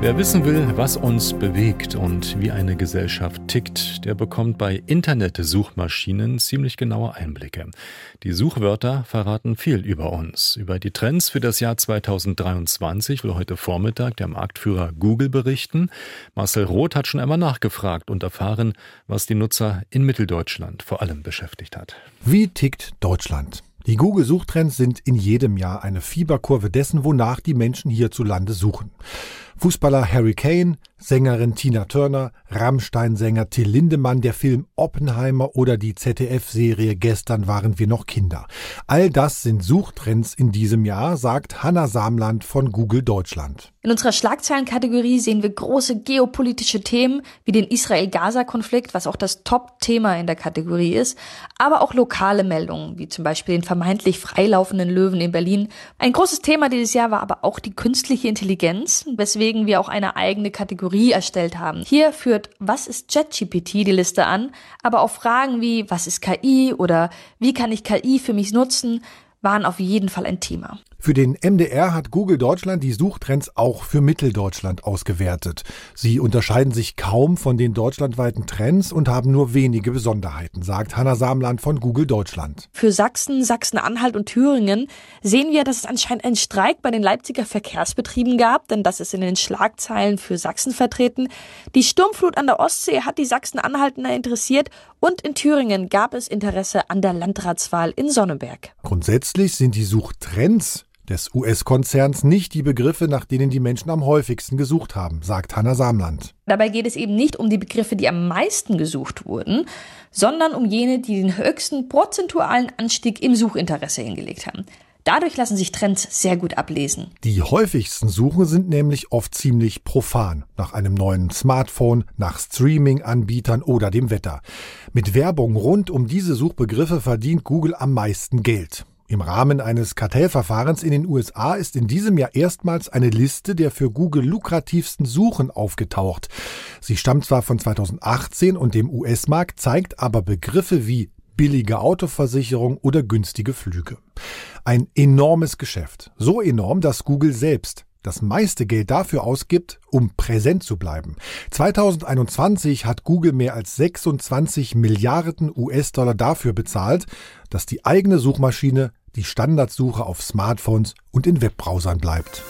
Wer wissen will, was uns bewegt und wie eine Gesellschaft tickt, der bekommt bei Internetsuchmaschinen ziemlich genaue Einblicke. Die Suchwörter verraten viel über uns. Über die Trends für das Jahr 2023 will heute Vormittag der Marktführer Google berichten. Marcel Roth hat schon einmal nachgefragt und erfahren, was die Nutzer in Mitteldeutschland vor allem beschäftigt hat. Wie tickt Deutschland? Die Google-Suchtrends sind in jedem Jahr eine Fieberkurve dessen, wonach die Menschen hierzulande suchen. Fußballer Harry Kane, Sängerin Tina Turner, Rammstein-Sänger Till Lindemann, der Film Oppenheimer oder die ZDF-Serie Gestern waren wir noch Kinder. All das sind Suchtrends in diesem Jahr, sagt Hanna Samland von Google Deutschland. In unserer Schlagzeilenkategorie sehen wir große geopolitische Themen wie den Israel-Gaza-Konflikt, was auch das Top-Thema in der Kategorie ist, aber auch lokale Meldungen, wie zum Beispiel den vermeintlich freilaufenden Löwen in Berlin. Ein großes Thema dieses Jahr war aber auch die künstliche Intelligenz, weswegen wir auch eine eigene Kategorie Kategorie erstellt haben. Hier führt Was ist ChatGPT die Liste an, aber auch Fragen wie Was ist KI oder Wie kann ich KI für mich nutzen, waren auf jeden Fall ein Thema. Für den MDR hat Google Deutschland die Suchtrends auch für Mitteldeutschland ausgewertet. Sie unterscheiden sich kaum von den deutschlandweiten Trends und haben nur wenige Besonderheiten, sagt Hanna Samland von Google Deutschland. Für Sachsen, Sachsen-Anhalt und Thüringen sehen wir, dass es anscheinend einen Streik bei den Leipziger Verkehrsbetrieben gab, denn das ist in den Schlagzeilen für Sachsen vertreten. Die Sturmflut an der Ostsee hat die Sachsen-Anhaltner interessiert und in Thüringen gab es Interesse an der Landratswahl in Sonneberg. Grundsätzlich sind die Suchtrends des US-Konzerns nicht die Begriffe, nach denen die Menschen am häufigsten gesucht haben, sagt Hanna Samland. Dabei geht es eben nicht um die Begriffe, die am meisten gesucht wurden, sondern um jene, die den höchsten prozentualen Anstieg im Suchinteresse hingelegt haben. Dadurch lassen sich Trends sehr gut ablesen. Die häufigsten Suchen sind nämlich oft ziemlich profan. Nach einem neuen Smartphone, nach Streaming-Anbietern oder dem Wetter. Mit Werbung rund um diese Suchbegriffe verdient Google am meisten Geld. Im Rahmen eines Kartellverfahrens in den USA ist in diesem Jahr erstmals eine Liste der für Google lukrativsten Suchen aufgetaucht. Sie stammt zwar von 2018 und dem US-Markt, zeigt aber Begriffe wie billige Autoversicherung oder günstige Flüge. Ein enormes Geschäft. So enorm, dass Google selbst das meiste Geld dafür ausgibt, um präsent zu bleiben. 2021 hat Google mehr als 26 Milliarden US-Dollar dafür bezahlt, dass die eigene Suchmaschine die Standardsuche auf Smartphones und in Webbrowsern bleibt.